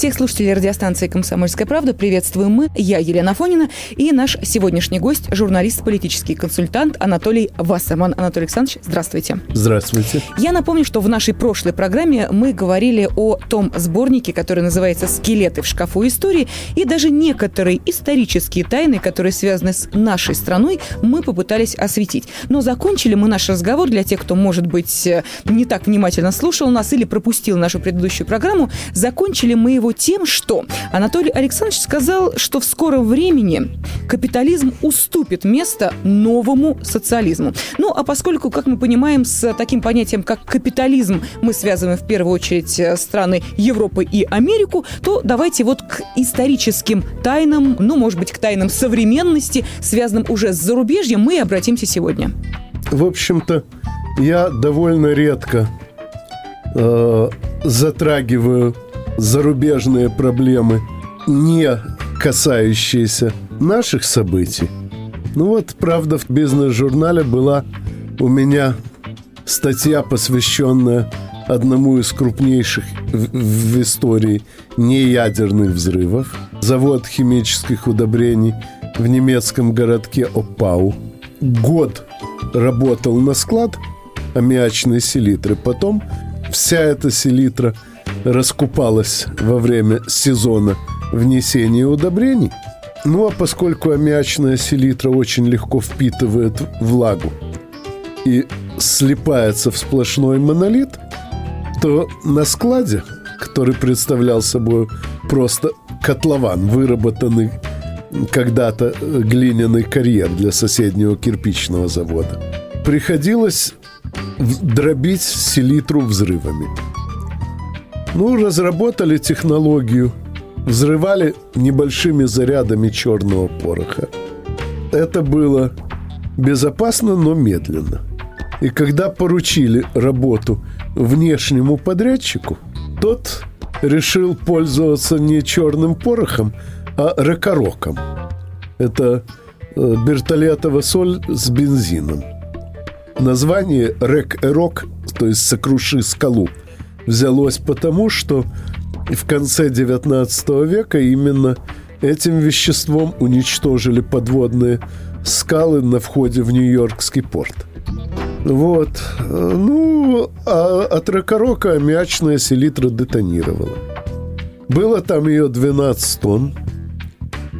Всех слушателей радиостанции «Комсомольская правда» приветствуем мы. Я Елена Фонина и наш сегодняшний гость, журналист, политический консультант Анатолий Вассерман. Анатолий Александрович, здравствуйте. Здравствуйте. Я напомню, что в нашей прошлой программе мы говорили о том сборнике, который называется «Скелеты в шкафу истории», и даже некоторые исторические тайны, которые связаны с нашей страной, мы попытались осветить. Но закончили мы наш разговор для тех, кто, может быть, не так внимательно слушал нас или пропустил нашу предыдущую программу, закончили мы его тем, что Анатолий Александрович сказал, что в скором времени капитализм уступит место новому социализму. Ну, а поскольку, как мы понимаем, с таким понятием, как капитализм, мы связываем в первую очередь э, страны Европы и Америку, то давайте вот к историческим тайнам, ну, может быть, к тайнам современности, связанным уже с зарубежьем, мы обратимся сегодня. В общем-то, я довольно редко э, затрагиваю зарубежные проблемы, не касающиеся наших событий. Ну вот, правда, в бизнес-журнале была у меня статья, посвященная одному из крупнейших в, в истории неядерных взрывов. Завод химических удобрений в немецком городке Опау. Год работал на склад аммиачной селитры. Потом вся эта селитра – раскупалась во время сезона внесения удобрений. Ну а поскольку аммиачная селитра очень легко впитывает влагу и слипается в сплошной монолит, то на складе, который представлял собой просто котлован, выработанный когда-то глиняный карьер для соседнего кирпичного завода, приходилось дробить селитру взрывами – ну, разработали технологию, взрывали небольшими зарядами черного пороха. Это было безопасно, но медленно. И когда поручили работу внешнему подрядчику, тот решил пользоваться не черным порохом, а ракороком. Это э, бертолетова соль с бензином. Название рек-эрок, то есть «сокруши скалу», взялось потому, что в конце XIX века именно этим веществом уничтожили подводные скалы на входе в Нью-Йоркский порт. Вот. Ну, а от Рокорока аммиачная селитра детонировала. Было там ее 12 тонн.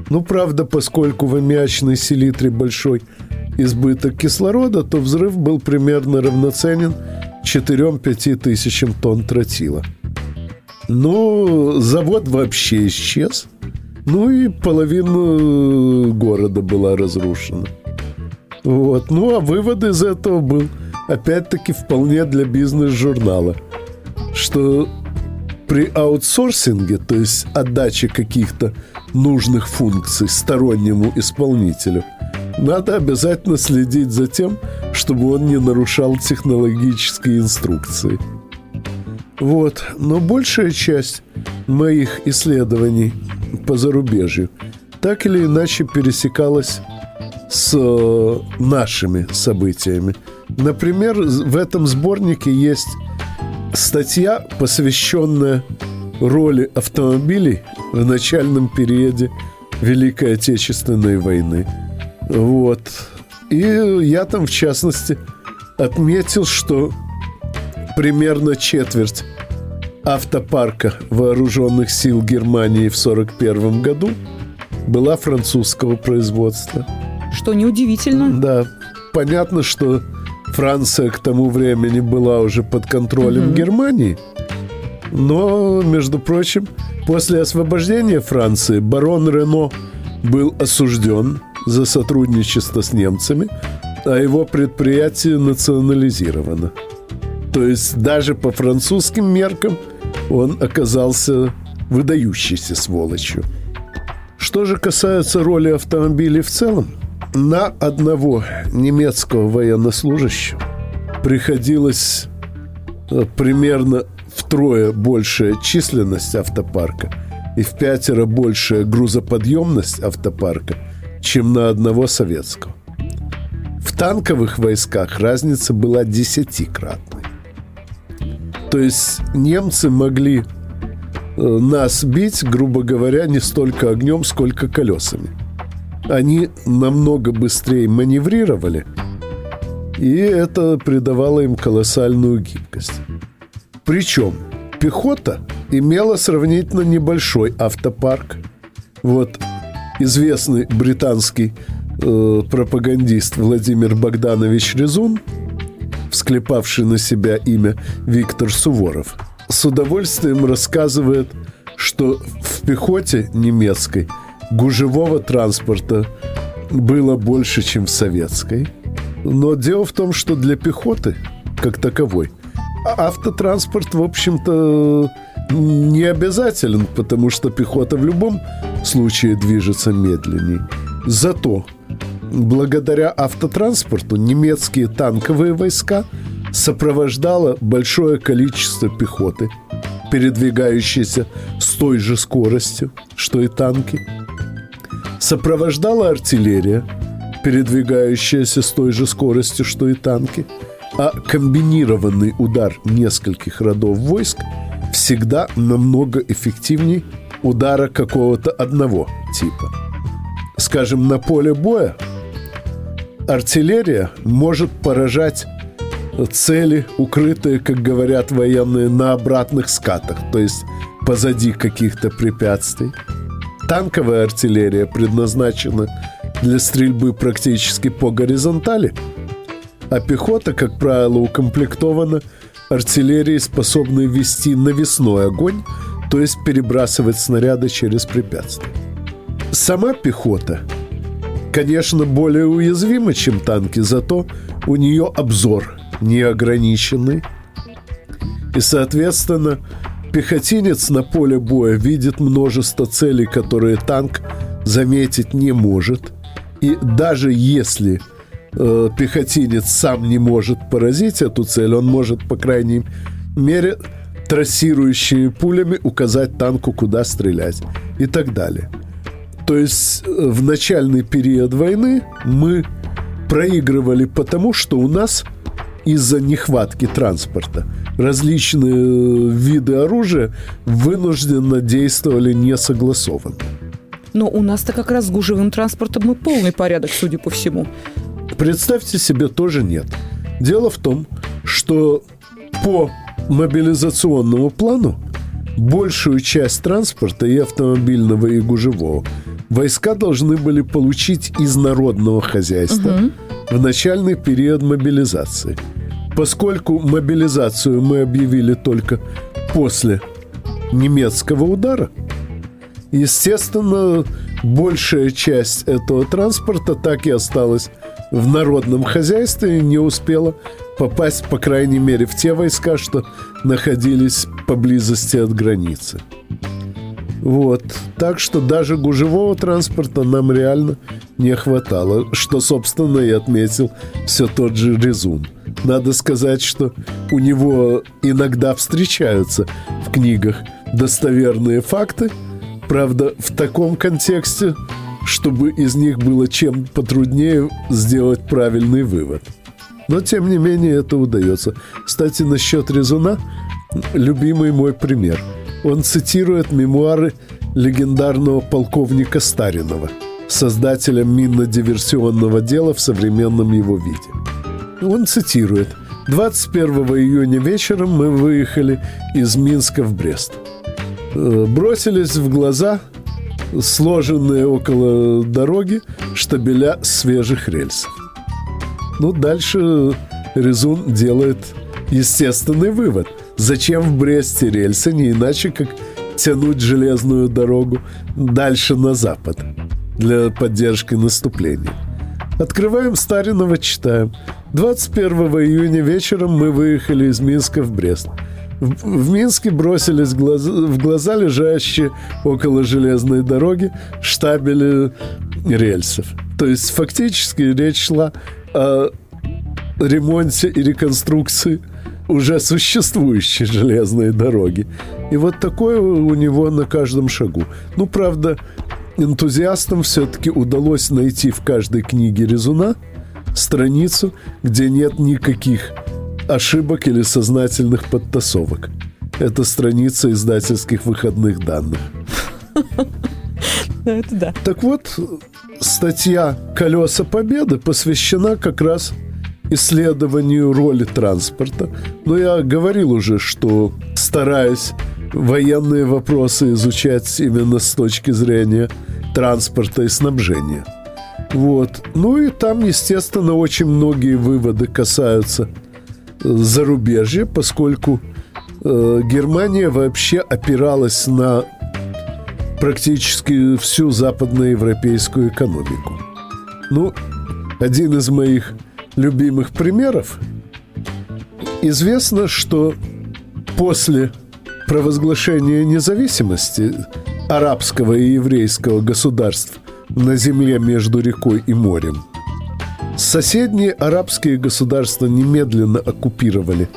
Ну, правда, поскольку в аммиачной селитре большой избыток кислорода, то взрыв был примерно равноценен 4-5 тысячам тонн тротила. Но завод вообще исчез. Ну и половина города была разрушена. Вот. Ну а вывод из этого был опять-таки вполне для бизнес-журнала, что при аутсорсинге, то есть отдаче каких-то нужных функций стороннему исполнителю – надо обязательно следить за тем, чтобы он не нарушал технологические инструкции. Вот. Но большая часть моих исследований по зарубежью так или иначе пересекалась с э, нашими событиями. Например, в этом сборнике есть статья, посвященная роли автомобилей в начальном периоде Великой Отечественной войны – вот. И я там, в частности, отметил, что примерно четверть автопарка вооруженных сил Германии в 1941 году была французского производства. Что неудивительно. Да. Понятно, что Франция к тому времени была уже под контролем угу. Германии. Но, между прочим, после освобождения Франции барон Рено был осужден за сотрудничество с немцами, а его предприятие национализировано. То есть даже по французским меркам он оказался выдающейся сволочью. Что же касается роли автомобилей в целом, на одного немецкого военнослужащего приходилось э, примерно втрое большая численность автопарка и в пятеро большая грузоподъемность автопарка – чем на одного советского. В танковых войсках разница была десятикратной. То есть немцы могли э, нас бить, грубо говоря, не столько огнем, сколько колесами. Они намного быстрее маневрировали, и это придавало им колоссальную гибкость. Причем пехота имела сравнительно небольшой автопарк. Вот известный британский э, пропагандист Владимир Богданович Резун, всклепавший на себя имя Виктор Суворов, с удовольствием рассказывает, что в пехоте немецкой гужевого транспорта было больше, чем в советской. Но дело в том, что для пехоты, как таковой, автотранспорт, в общем-то, не обязателен, потому что пехота в любом случае движется медленнее. Зато благодаря автотранспорту немецкие танковые войска сопровождало большое количество пехоты, передвигающейся с той же скоростью, что и танки. Сопровождала артиллерия, передвигающаяся с той же скоростью, что и танки – а комбинированный удар нескольких родов войск всегда намного эффективнее удара какого-то одного типа. Скажем, на поле боя артиллерия может поражать цели, укрытые, как говорят военные, на обратных скатах, то есть позади каких-то препятствий. Танковая артиллерия предназначена для стрельбы практически по горизонтали – а пехота, как правило, укомплектована артиллерией, способной вести навесной огонь, то есть перебрасывать снаряды через препятствия. Сама пехота, конечно, более уязвима, чем танки, зато у нее обзор неограниченный. И, соответственно, пехотинец на поле боя видит множество целей, которые танк заметить не может. И даже если э, пехотинец сам не может поразить эту цель, он может, по крайней мере, трассирующими пулями указать танку, куда стрелять и так далее. То есть э, в начальный период войны мы проигрывали потому, что у нас из-за нехватки транспорта различные э, виды оружия вынужденно действовали несогласованно. Но у нас-то как раз с гужевым транспортом мы полный порядок, судя по всему. Представьте себе, тоже нет. Дело в том, что по мобилизационному плану большую часть транспорта и автомобильного, и гужевого войска должны были получить из народного хозяйства угу. в начальный период мобилизации. Поскольку мобилизацию мы объявили только после немецкого удара, естественно, большая часть этого транспорта так и осталась в народном хозяйстве не успела попасть, по крайней мере, в те войска, что находились поблизости от границы. Вот. Так что даже гужевого транспорта нам реально не хватало, что, собственно, и отметил все тот же Резун. Надо сказать, что у него иногда встречаются в книгах достоверные факты, правда, в таком контексте, чтобы из них было чем потруднее сделать правильный вывод. Но, тем не менее, это удается. Кстати, насчет Резуна, любимый мой пример. Он цитирует мемуары легендарного полковника Старинова, создателя минно-диверсионного дела в современном его виде. Он цитирует. 21 июня вечером мы выехали из Минска в Брест. Э, бросились в глаза сложенные около дороги штабеля свежих рельсов. Ну, дальше Резун делает естественный вывод. Зачем в Бресте рельсы, не иначе, как тянуть железную дорогу дальше на запад для поддержки наступления. Открываем Старинова, читаем. 21 июня вечером мы выехали из Минска в Брест – в Минске бросились глаза, в глаза лежащие около железной дороги штабели рельсов. То есть фактически речь шла о ремонте и реконструкции уже существующей железной дороги. И вот такое у него на каждом шагу. Ну, правда, энтузиастам все-таки удалось найти в каждой книге Резуна страницу, где нет никаких ошибок или сознательных подтасовок. Это страница издательских выходных данных. Это да. Так вот, статья «Колеса Победы» посвящена как раз исследованию роли транспорта. Но я говорил уже, что стараюсь военные вопросы изучать именно с точки зрения транспорта и снабжения. Вот. Ну и там, естественно, очень многие выводы касаются зарубежья, поскольку э, Германия вообще опиралась на практически всю западноевропейскую экономику. Ну, один из моих любимых примеров. Известно, что после провозглашения независимости арабского и еврейского государств на земле между рекой и морем, соседние арабские государства немедленно оккупировали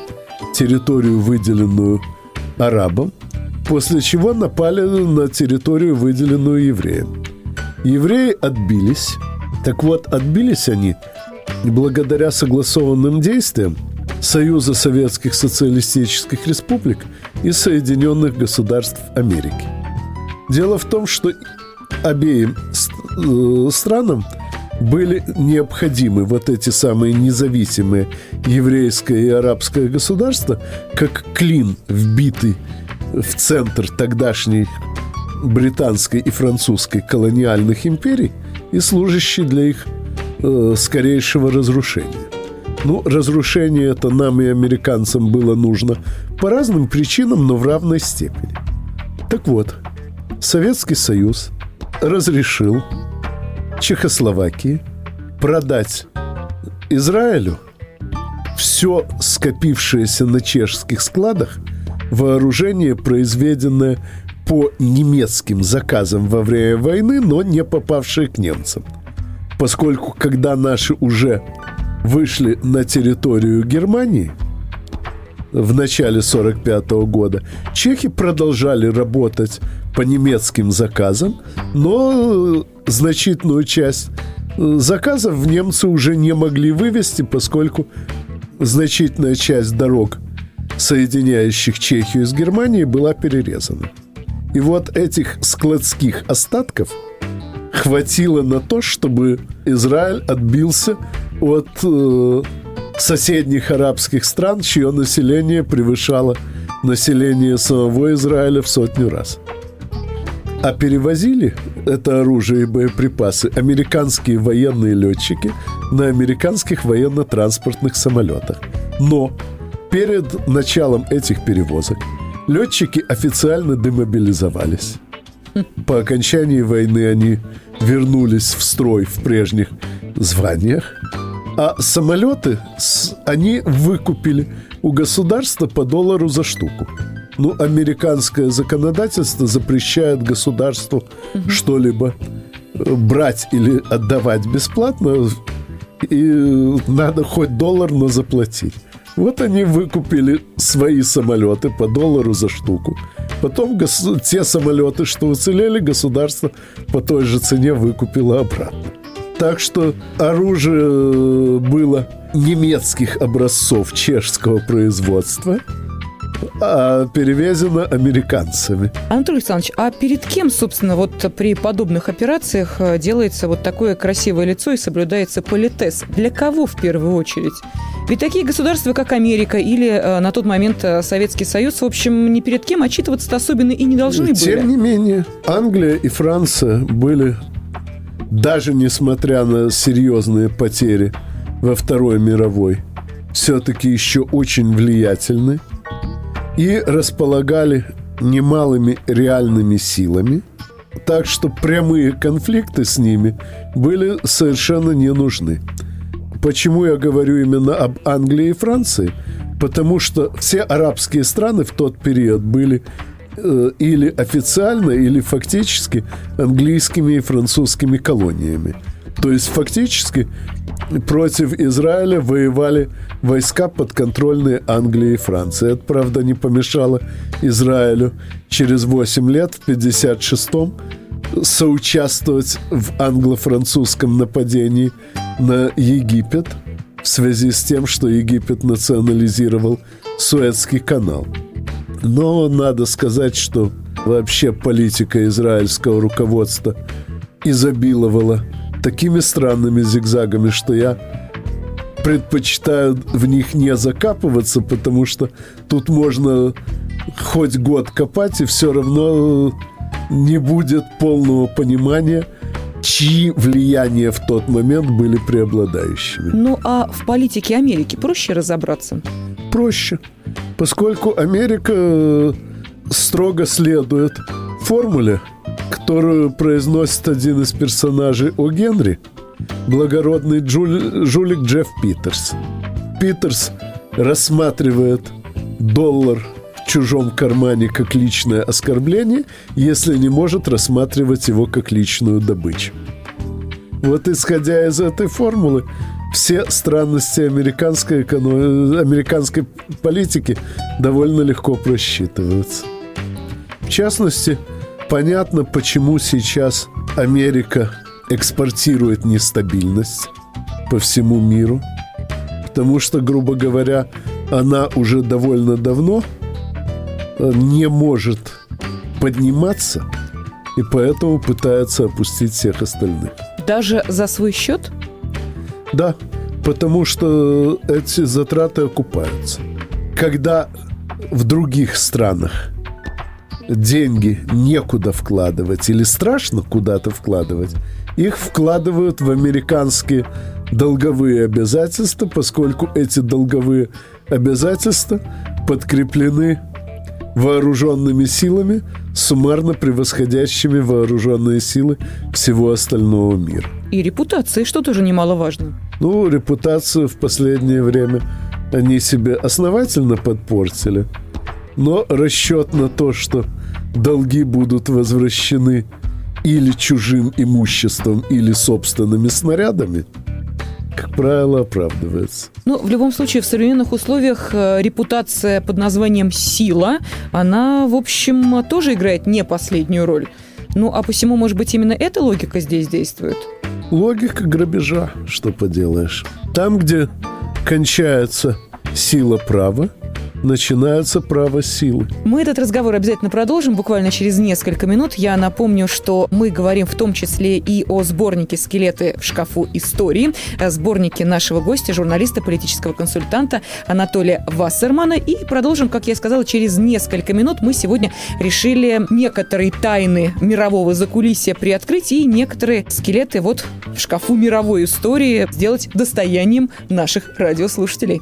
территорию, выделенную арабам, после чего напали на территорию, выделенную евреям. Евреи отбились. Так вот, отбились они благодаря согласованным действиям Союза Советских Социалистических Республик и Соединенных Государств Америки. Дело в том, что обеим э, странам были необходимы вот эти самые независимые еврейское и арабское государства, как клин, вбитый в центр тогдашней британской и французской колониальных империй и служащий для их э, скорейшего разрушения. Ну, разрушение это нам и американцам было нужно по разным причинам, но в равной степени. Так вот, Советский Союз разрешил Чехословакии продать Израилю все скопившееся на чешских складах вооружение, произведенное по немецким заказам во время войны, но не попавшее к немцам. Поскольку когда наши уже вышли на территорию Германии в начале 1945 года, чехи продолжали работать по немецким заказам, но значительную часть заказов немцы уже не могли вывести, поскольку значительная часть дорог, соединяющих Чехию с Германией, была перерезана. И вот этих складских остатков хватило на то, чтобы Израиль отбился от э, соседних арабских стран, чье население превышало население самого Израиля в сотню раз. А перевозили это оружие и боеприпасы американские военные летчики на американских военно-транспортных самолетах. Но перед началом этих перевозок летчики официально демобилизовались. По окончании войны они вернулись в строй в прежних званиях, а самолеты они выкупили у государства по доллару за штуку. Ну, американское законодательство запрещает государству угу. что-либо э, брать или отдавать бесплатно, и надо хоть доллар, но заплатить. Вот они выкупили свои самолеты по доллару за штуку. Потом гос- те самолеты, что уцелели, государство по той же цене выкупило обратно. Так что оружие было немецких образцов чешского производства – а перевезено американцами. Анатолий Александрович, а перед кем, собственно, вот при подобных операциях э, делается вот такое красивое лицо и соблюдается политез? Для кого в первую очередь? Ведь такие государства, как Америка или э, на тот момент э, Советский Союз, в общем, ни перед кем отчитываться особенно и не должны были. Тем не менее, Англия и Франция были, даже несмотря на серьезные потери во Второй мировой, все-таки еще очень влиятельны и располагали немалыми реальными силами, так что прямые конфликты с ними были совершенно не нужны. Почему я говорю именно об Англии и Франции? Потому что все арабские страны в тот период были э, или официально, или фактически английскими и французскими колониями. То есть фактически против Израиля воевали войска подконтрольные Англии и Франции. Это, правда, не помешало Израилю через 8 лет, в 56-м, соучаствовать в англо-французском нападении на Египет в связи с тем, что Египет национализировал Суэцкий канал. Но надо сказать, что вообще политика израильского руководства изобиловала такими странными зигзагами, что я предпочитаю в них не закапываться, потому что тут можно хоть год копать, и все равно не будет полного понимания, чьи влияния в тот момент были преобладающими. Ну а в политике Америки проще разобраться? Проще, поскольку Америка э, строго следует формуле, которую произносит один из персонажей О. Генри, благородный джуль, жулик Джефф Питерс. Питерс рассматривает доллар в чужом кармане как личное оскорбление, если не может рассматривать его как личную добычу. Вот исходя из этой формулы, все странности американской, эконом... американской политики довольно легко просчитываются. В частности, понятно, почему сейчас Америка экспортирует нестабильность по всему миру, потому что, грубо говоря, она уже довольно давно э, не может подниматься, и поэтому пытается опустить всех остальных. Даже за свой счет? Да, потому что эти затраты окупаются. Когда в других странах деньги некуда вкладывать или страшно куда-то вкладывать, их вкладывают в американские долговые обязательства, поскольку эти долговые обязательства подкреплены вооруженными силами, суммарно превосходящими вооруженные силы всего остального мира. И репутацией, что тоже немаловажно. Ну, репутацию в последнее время они себе основательно подпортили. Но расчет на то, что долги будут возвращены или чужим имуществом, или собственными снарядами, как правило, оправдывается. Ну, в любом случае, в современных условиях э, репутация под названием «сила», она, в общем, тоже играет не последнюю роль. Ну, а посему, может быть, именно эта логика здесь действует? Логика грабежа, что поделаешь. Там, где кончается сила права, начинается право силы. Мы этот разговор обязательно продолжим буквально через несколько минут. Я напомню, что мы говорим в том числе и о сборнике «Скелеты в шкафу истории», сборнике нашего гостя, журналиста, политического консультанта Анатолия Вассермана. И продолжим, как я сказала, через несколько минут. Мы сегодня решили некоторые тайны мирового закулисья приоткрыть и некоторые скелеты вот в шкафу мировой истории сделать достоянием наших радиослушателей.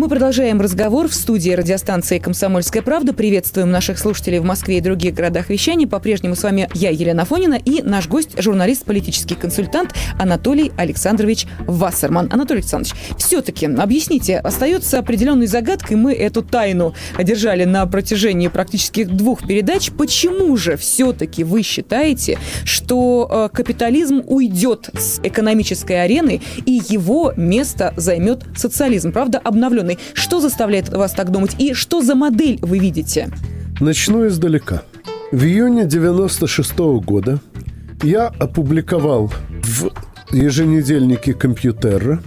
Мы продолжаем разговор в студии радиостанции «Комсомольская правда». Приветствуем наших слушателей в Москве и других городах вещания. По-прежнему с вами я, Елена Фонина, и наш гость, журналист, политический консультант Анатолий Александрович Вассерман. Анатолий Александрович, все-таки объясните, остается определенной загадкой, мы эту тайну одержали на протяжении практически двух передач. Почему же все-таки вы считаете, что э, капитализм уйдет с экономической арены и его место займет социализм? Правда, обновленный. Что заставляет вас так думать? И что за модель вы видите? Начну издалека. В июне 96 года я опубликовал в еженедельнике «Компьютера»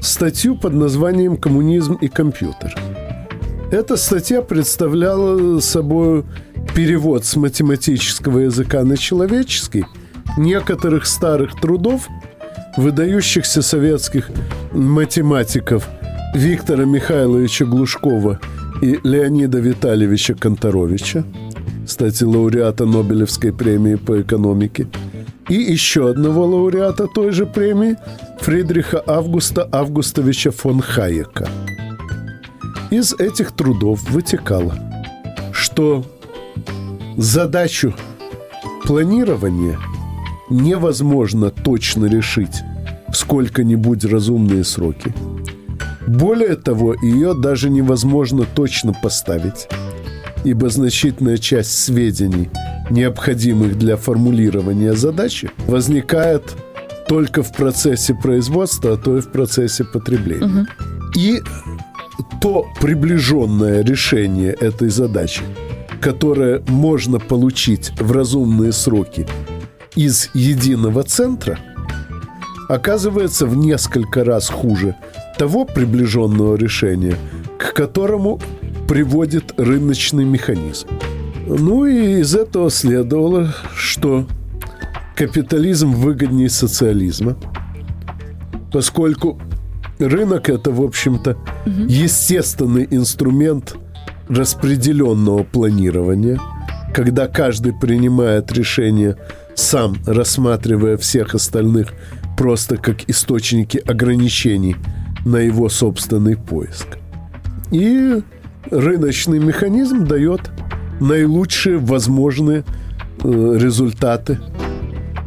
статью под названием «Коммунизм и компьютер». Эта статья представляла собой перевод с математического языка на человеческий некоторых старых трудов выдающихся советских математиков Виктора Михайловича Глушкова и Леонида Витальевича Конторовича, кстати, лауреата Нобелевской премии по экономике, и еще одного лауреата той же премии Фридриха Августа Августовича фон Хайека. Из этих трудов вытекало, что задачу планирования невозможно точно решить в сколько-нибудь разумные сроки. Более того, ее даже невозможно точно поставить, ибо значительная часть сведений, необходимых для формулирования задачи, возникает только в процессе производства, а то и в процессе потребления. И то приближенное решение этой задачи, которое можно получить в разумные сроки из единого центра, оказывается в несколько раз хуже того приближенного решения, к которому приводит рыночный механизм. Ну и из этого следовало, что капитализм выгоднее социализма, поскольку рынок это, в общем-то, естественный инструмент распределенного планирования, когда каждый принимает решение сам, рассматривая всех остальных просто как источники ограничений на его собственный поиск. И рыночный механизм дает наилучшие возможные э, результаты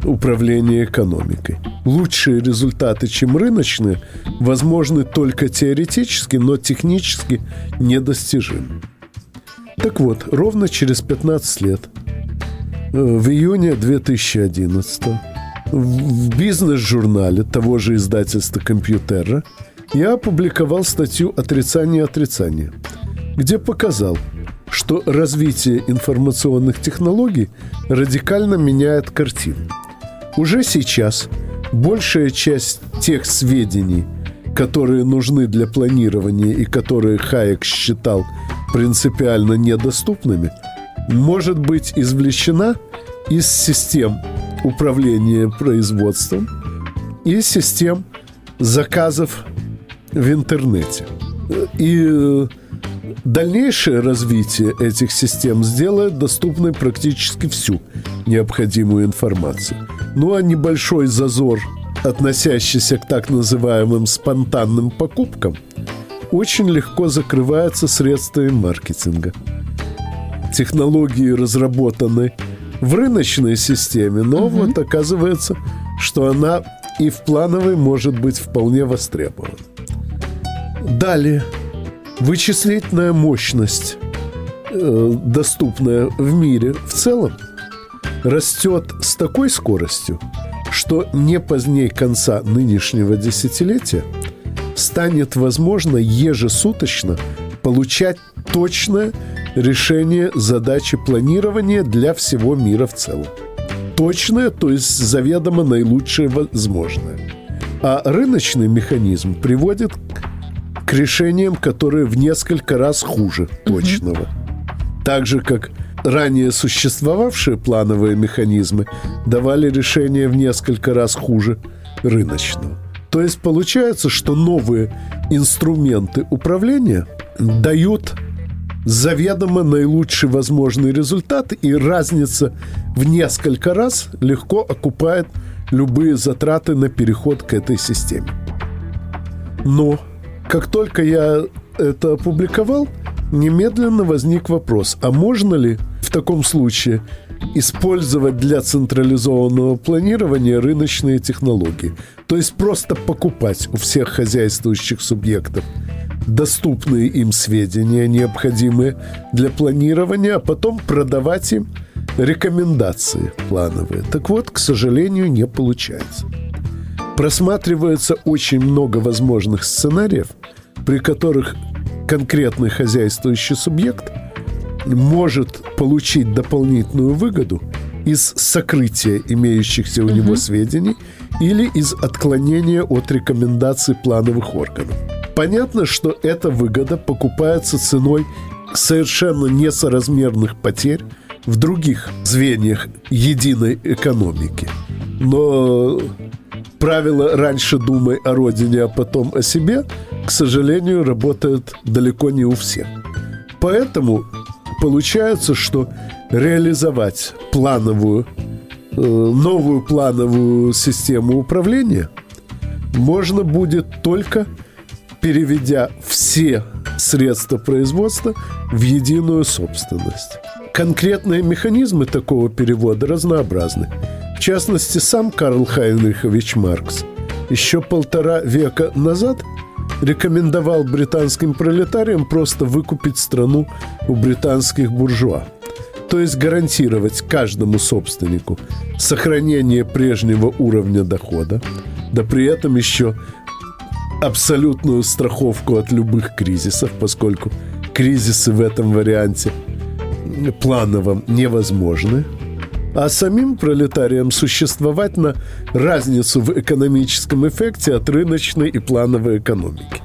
управления экономикой. Лучшие результаты, чем рыночные, возможны только теоретически, но технически недостижимы. Так вот, ровно через 15 лет, э, в июне 2011 в бизнес-журнале того же издательства «Компьютера» я опубликовал статью «Отрицание отрицания», где показал, что развитие информационных технологий радикально меняет картину. Уже сейчас большая часть тех сведений, которые нужны для планирования и которые Хайек считал принципиально недоступными, может быть извлечена из систем управления производством и систем заказов в интернете. И э, дальнейшее развитие этих систем сделает доступной практически всю необходимую информацию. Ну а небольшой зазор, относящийся к так называемым спонтанным покупкам, очень легко закрывается средствами маркетинга. Технологии разработаны в рыночной системе, но угу. вот оказывается, что она и в плановой может быть вполне востребована. Далее. Вычислительная мощность, э, доступная в мире в целом, растет с такой скоростью, что не позднее конца нынешнего десятилетия станет возможно ежесуточно получать точное решение задачи планирования для всего мира в целом. Точное, то есть заведомо наилучшее возможное. А рыночный механизм приводит к решениям, которые в несколько раз хуже точного. Так же, как ранее существовавшие плановые механизмы давали решения в несколько раз хуже рыночного. То есть получается, что новые инструменты управления дают заведомо наилучший возможный результат, и разница в несколько раз легко окупает любые затраты на переход к этой системе. Но как только я это опубликовал, немедленно возник вопрос, а можно ли в таком случае использовать для централизованного планирования рыночные технологии? То есть просто покупать у всех хозяйствующих субъектов – доступные им сведения, необходимые для планирования, а потом продавать им рекомендации плановые. Так вот, к сожалению, не получается. Просматривается очень много возможных сценариев, при которых конкретный хозяйствующий субъект может получить дополнительную выгоду из сокрытия имеющихся у него сведений или из отклонения от рекомендаций плановых органов. Понятно, что эта выгода покупается ценой совершенно несоразмерных потерь в других звеньях единой экономики. Но правило «раньше думай о родине, а потом о себе», к сожалению, работает далеко не у всех. Поэтому получается, что реализовать плановую, э, новую плановую систему управления можно будет только – переведя все средства производства в единую собственность. Конкретные механизмы такого перевода разнообразны. В частности, сам Карл Хайнрихович Маркс еще полтора века назад рекомендовал британским пролетариям просто выкупить страну у британских буржуа. То есть гарантировать каждому собственнику сохранение прежнего уровня дохода, да при этом еще абсолютную страховку от любых кризисов, поскольку кризисы в этом варианте плановом невозможны. А самим пролетариям существовать на разницу в экономическом эффекте от рыночной и плановой экономики.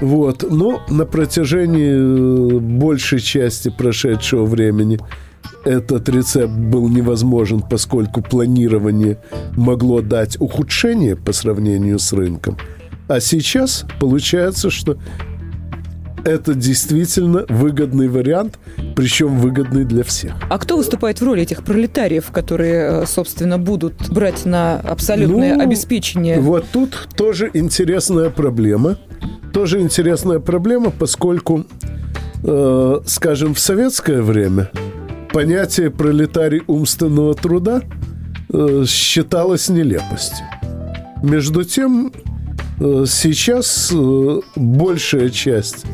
Вот. Но на протяжении большей части прошедшего времени этот рецепт был невозможен, поскольку планирование могло дать ухудшение по сравнению с рынком. А сейчас получается, что это действительно выгодный вариант, причем выгодный для всех. А кто выступает в роли этих пролетариев, которые, э, собственно, будут брать на абсолютное ну, обеспечение? Вот тут тоже интересная проблема. Тоже интересная проблема, поскольку, э, скажем, в советское время понятие пролетарий умственного труда э, считалось нелепостью. Между тем, э, сейчас э, большая часть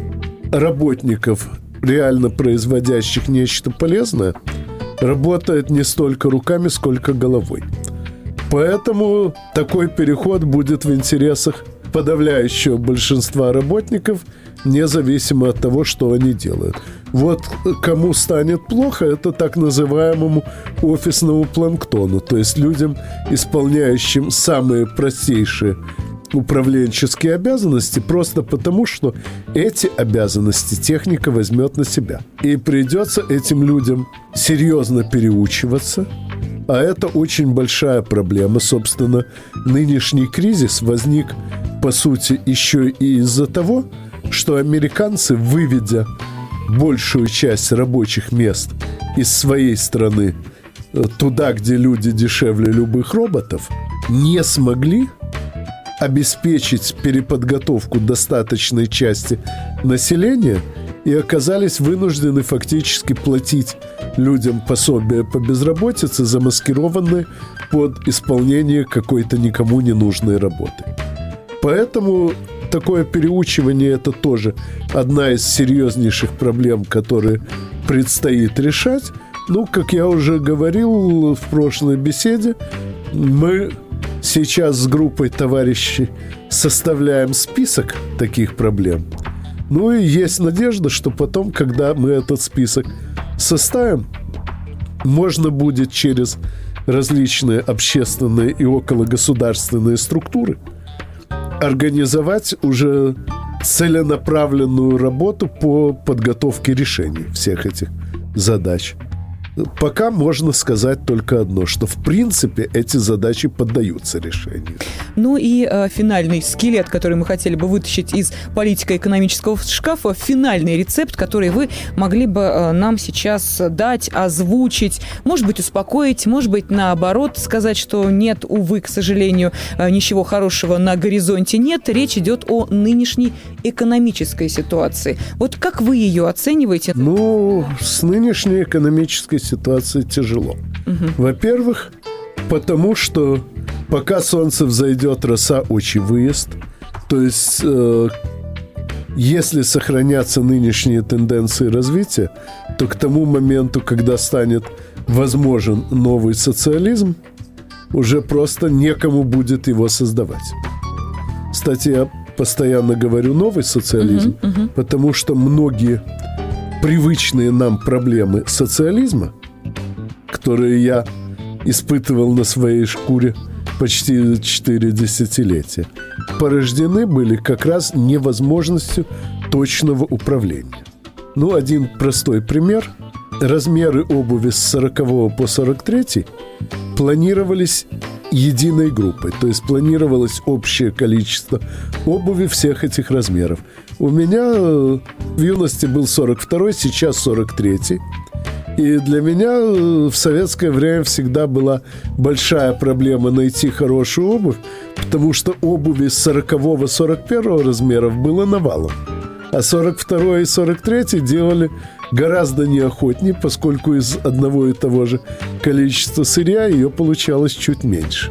работников, реально производящих нечто полезное, работает не столько руками, сколько головой. Поэтому такой переход будет в интересах подавляющего большинства работников, независимо от того, что они делают. Вот кому станет плохо, это так называемому офисному планктону, то есть людям, исполняющим самые простейшие управленческие обязанности просто потому, что эти обязанности техника возьмет на себя. И придется этим людям серьезно переучиваться, а это очень большая проблема. Собственно, нынешний кризис возник, по сути, еще и из-за того, что американцы, выведя большую часть рабочих мест из своей страны э, туда, где люди дешевле любых роботов, не смогли обеспечить переподготовку достаточной части населения и оказались вынуждены фактически платить людям пособия по безработице, замаскированные под исполнение какой-то никому не нужной работы. Поэтому такое переучивание – это тоже одна из серьезнейших проблем, которые предстоит решать. Ну, как я уже говорил в прошлой беседе, мы сейчас с группой товарищей составляем список таких проблем. Ну и есть надежда, что потом, когда мы этот список составим, можно будет через различные общественные и окологосударственные структуры организовать уже целенаправленную работу по подготовке решений всех этих задач – Пока можно сказать только одно, что в принципе эти задачи поддаются решению. Ну и э, финальный скелет, который мы хотели бы вытащить из политико-экономического шкафа, финальный рецепт, который вы могли бы э, нам сейчас дать, озвучить, может быть, успокоить, может быть, наоборот, сказать, что нет, увы, к сожалению, э, ничего хорошего на горизонте нет. Речь идет о нынешней экономической ситуации. Вот как вы ее оцениваете? Ну, с нынешней экономической ситуации тяжело. Угу. Во-первых, потому что пока солнце взойдет, роса очень выезд. То есть, э, если сохранятся нынешние тенденции развития, то к тому моменту, когда станет возможен новый социализм, уже просто некому будет его создавать. Кстати, я постоянно говорю новый социализм, uh-huh, uh-huh. потому что многие привычные нам проблемы социализма, которые я испытывал на своей шкуре почти четыре десятилетия, порождены были как раз невозможностью точного управления. Ну, один простой пример. Размеры обуви с 40 по 43 планировались единой группой. То есть планировалось общее количество обуви всех этих размеров. У меня э, в юности был 42 сейчас 43 и для меня э, в советское время всегда была большая проблема найти хорошую обувь, потому что обуви 40-41 размеров было навалом. А 42 и 43 делали гораздо неохотнее, поскольку из одного и того же количества сырья ее получалось чуть меньше.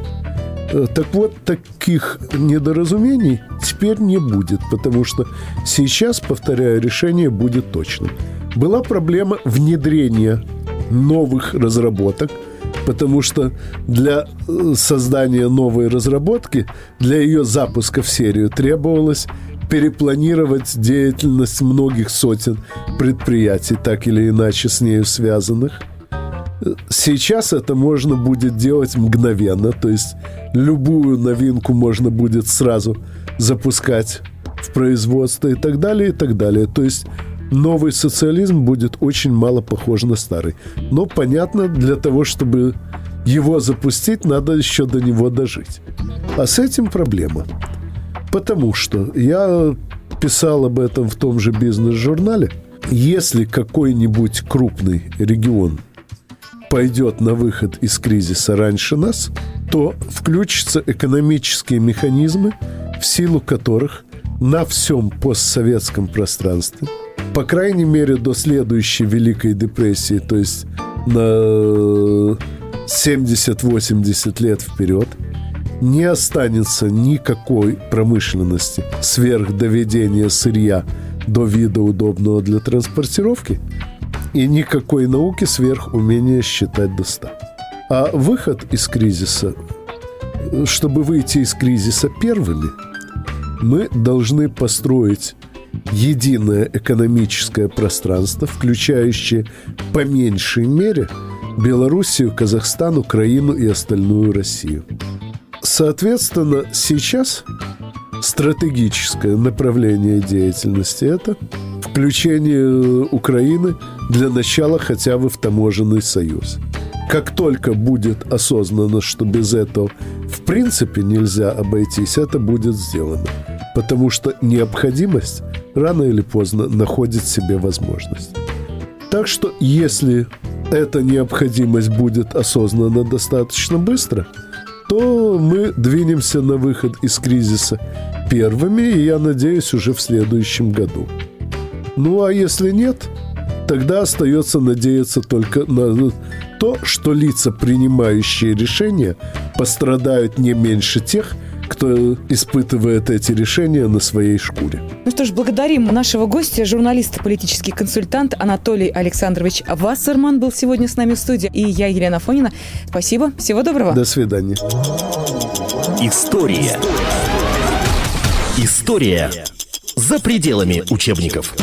Э, так вот, таких недоразумений теперь не будет, потому что сейчас, повторяю, решение будет точным. Была проблема внедрения новых разработок, Потому что для э, создания новой разработки, для ее запуска в серию требовалось перепланировать деятельность многих сотен предприятий, так или иначе с нею связанных. Сейчас это можно будет делать мгновенно, то есть любую новинку можно будет сразу запускать в производство и так далее, и так далее. То есть новый социализм будет очень мало похож на старый. Но, понятно, для того, чтобы его запустить, надо еще до него дожить. А с этим проблема. Потому что я писал об этом в том же бизнес-журнале. Если какой-нибудь крупный регион пойдет на выход из кризиса раньше нас, то включатся экономические механизмы, в силу которых на всем постсоветском пространстве, по крайней мере до следующей Великой депрессии, то есть на 70-80 лет вперед, не останется никакой промышленности сверх доведения сырья до вида удобного для транспортировки и никакой науки сверх умения считать до 100. А выход из кризиса, чтобы выйти из кризиса первыми, мы должны построить единое экономическое пространство, включающее по меньшей мере Белоруссию, Казахстан, Украину и остальную Россию. Соответственно, сейчас стратегическое направление деятельности – это включение Украины для начала хотя бы в таможенный союз. Как только будет осознано, что без этого в принципе нельзя обойтись, это будет сделано. Потому что необходимость рано или поздно находит себе возможность. Так что если эта необходимость будет осознана достаточно быстро, то мы двинемся на выход из кризиса первыми, и я надеюсь, уже в следующем году. Ну а если нет, тогда остается надеяться только на то, что лица, принимающие решения, пострадают не меньше тех, кто испытывает эти решения на своей шкуре. Ну что ж, благодарим нашего гостя, журналист, политический консультант Анатолий Александрович Вассерман был сегодня с нами в студии. И я, Елена Фонина. Спасибо. Всего доброго. До свидания. История. История за пределами учебников.